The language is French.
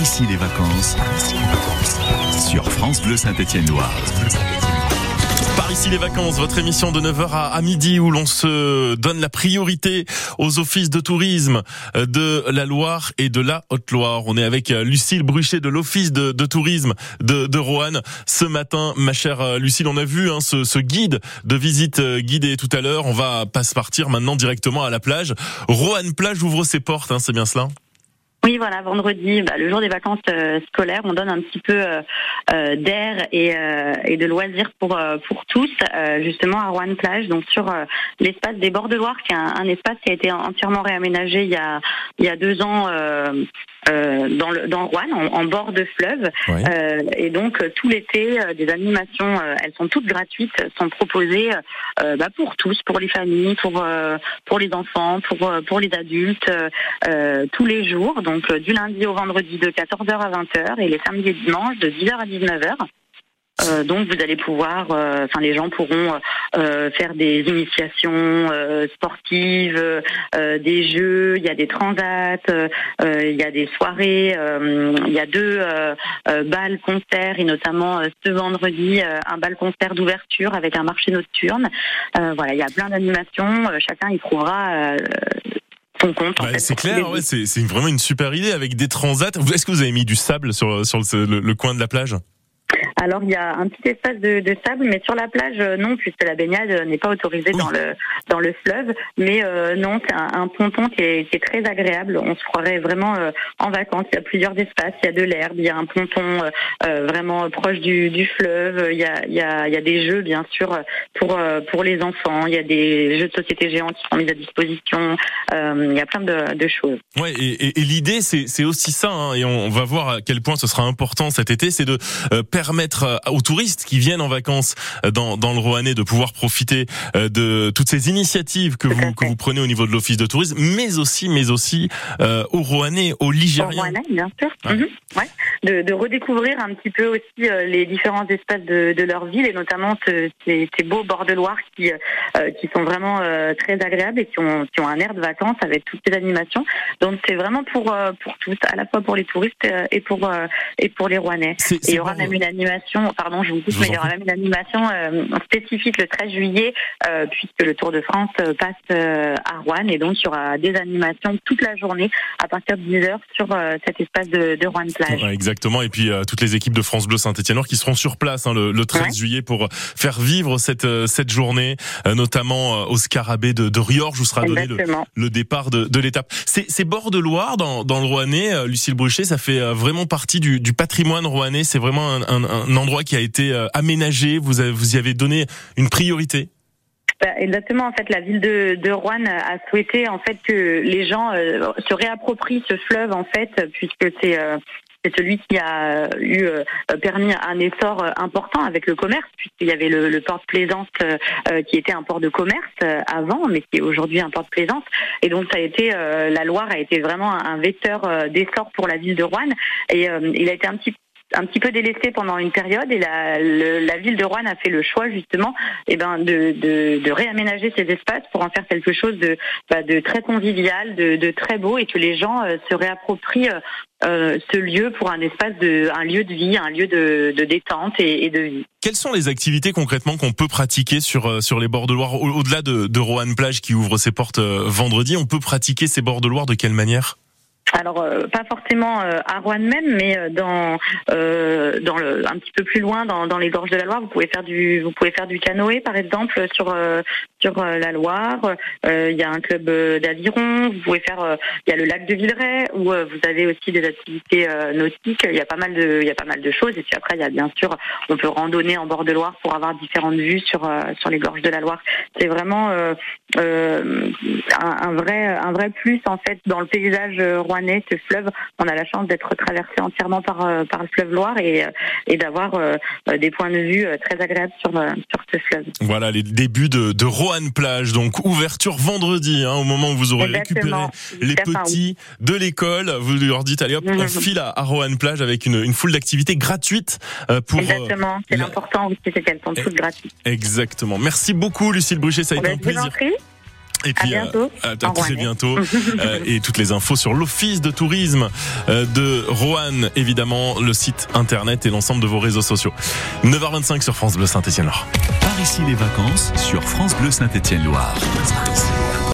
ici les vacances sur France Bleu Saint-Étienne-Loire. Par ici les vacances, votre émission de 9h à midi où l'on se donne la priorité aux offices de tourisme de la Loire et de la Haute-Loire. On est avec Lucille Bruchet de l'office de, tourisme de, Roanne. Ce matin, ma chère Lucille, on a vu hein, ce, guide de visite guidée tout à l'heure. On va pas se partir maintenant directement à la plage. Roanne Plage ouvre ses portes, hein, c'est bien cela? Oui, voilà, vendredi, bah, le jour des vacances euh, scolaires, on donne un petit peu euh, euh, d'air et, et, de loisirs pour pour tous, justement à Rouen Plage, donc sur l'espace des bords de Loire, qui est un, un, espace qui a été entièrement réaménagé il y a il y a deux ans euh, dans, le, dans Rouen, en, bord de fleuve. Euh, et donc euh, tout l'été, des animations, elles sont toutes gratuites, sont proposées bah, pour tous, pour les familles, pour pour les enfants, pour pour les adultes, tous les jours. Donc du lundi au vendredi de 14h à 20h et les samedis et dimanches de 10h à 19h. Euh, donc vous allez pouvoir, euh, enfin les gens pourront euh, faire des initiations sportives, des jeux, il y a des transats, il y a des soirées, il y a deux balles concerts et notamment ce vendredi un bal concert d'ouverture avec un marché nocturne. voilà, il y a plein d'animations, chacun y trouvera compte. c'est clair, ouais, c'est vraiment une super idée avec des transats. Est-ce que vous avez mis du sable sur, sur le coin de la plage? Alors il y a un petit espace de, de sable, mais sur la plage euh, non, puisque la baignade n'est pas autorisée dans le dans le fleuve. Mais euh, non, c'est un, ponton qui est, qui est, très agréable. On se croirait vraiment euh, en vacances. Il y a plusieurs espaces, il y a de l'herbe, il y a un ponton vraiment proche du, du fleuve. Il y a il y a il y a des jeux bien sûr pour pour les enfants. Il y a des jeux de société géants qui sont mis à disposition. il y a plein de, de choses. Ouais, et, et, l'idée c'est c'est aussi ça, hein, et on, va voir à quel point ce sera important cet été, c'est de permettre euh, aux touristes qui viennent en vacances euh, dans, dans le Roannais de pouvoir profiter euh, de toutes ces initiatives que vous que vous prenez au niveau de l'office de tourisme, mais aussi mais aussi euh, aux Rouennais, aux Ligériens. bien sûr. Mhm. ouais. De, de, redécouvrir un petit peu aussi les différents espaces de, de leur ville et notamment ces, ces beaux bords de Loire qui qui sont vraiment très agréables et qui ont qui ont un air de vacances avec toutes ces animations. Donc c'est vraiment pour pour tous, à la fois pour les touristes et pour et pour les Rouennais. Et il y aura même une animation pardon, je vous dis, mais il y aura même une animation euh, spécifique le 13 juillet, euh, puisque le Tour de France euh, passe à Rouen, et donc il y aura des animations toute la journée à partir de 10h sur cet espace de, de Rouen plage. Exactement, et puis toutes les équipes de France Bleu Saint-Étienne qui seront sur place hein, le, 13 juillet pour faire vivre cette cette journée, notamment au Scarabée de, de Riorge, où sera donné le, départ de, de l'étape. Ces bords de Loire dans, dans le Rouennais, Lucille Bruchet, ça fait vraiment partie du, du patrimoine rouennais. C'est vraiment un, un, un endroit qui a été euh, aménagé, vous, avez, vous y avez donné une priorité bah, exactement. En fait, la ville de, de Rouen a souhaité en fait que les gens euh, se réapproprient ce fleuve en fait, puisque c'est euh, c'est celui qui a eu permis un essor important avec le commerce, puisqu'il y avait le, port de plaisance qui était un port de commerce avant, mais qui est aujourd'hui un port de plaisance. Et donc ça a été la Loire a été vraiment un, vecteur d'essor pour la ville de Rouen. Et il a été un petit un petit peu délaissé pendant une période et la, ville de Rouen a fait le choix justement eh ben, de, réaménager ces espaces pour en faire quelque chose de, bah, très convivial, de, très beau et que les gens euh, se réapproprient euh, euh, ce lieu pour un espace de un lieu de vie, un lieu de, détente et, et, de vie. Quelles sont les activités concrètement qu'on peut pratiquer sur sur les bords de Loire au-delà de, de Roanne Plage qui ouvre ses portes vendredi On peut pratiquer ces bords de Loire de quelle manière? Alors euh, pas forcément euh, à Rouen même, mais euh, dans dans le un petit peu plus loin, dans, dans les gorges de la Loire, vous pouvez faire du vous pouvez faire du canoë par exemple sur sur la Loire. Il y a un club d'aviron. Vous pouvez faire il y a le lac de Villeray où vous avez aussi des activités nautiques. Il y a pas mal de il y a pas mal de choses. Et puis après il y a bien sûr on peut randonner en bord de Loire pour avoir différentes vues sur sur les gorges de la Loire. C'est vraiment un, un, vrai un vrai plus en fait dans le paysage rouennais ce fleuve, on a la chance d'être traversé entièrement par, euh, par le fleuve Loire et, euh, et d'avoir euh, des points de vue très agréables sur, sur ce fleuve. Voilà les débuts de, de Roanne Plage, donc ouverture vendredi, hein, au moment où vous aurez récupéré les petits de l'école. Vous leur dites, allez hop, on mhm. file à, à Roanne Plage avec une, une foule d'activités gratuites pour... Exactement, c'est l'important aussi, c'est qu'elles sont toutes gratuites. Exactement. Merci beaucoup Lucille Bruchet, ça a été un plaisir. Et puis, à bientôt. à, à très bientôt. euh, et toutes les infos sur l'Office de tourisme euh, de Roanne, évidemment, le site internet et l'ensemble de vos réseaux sociaux. 9h25 sur France Bleu Saint-Etienne-Loire. Ici les vacances sur France Bleu Saint-Etienne-Loire.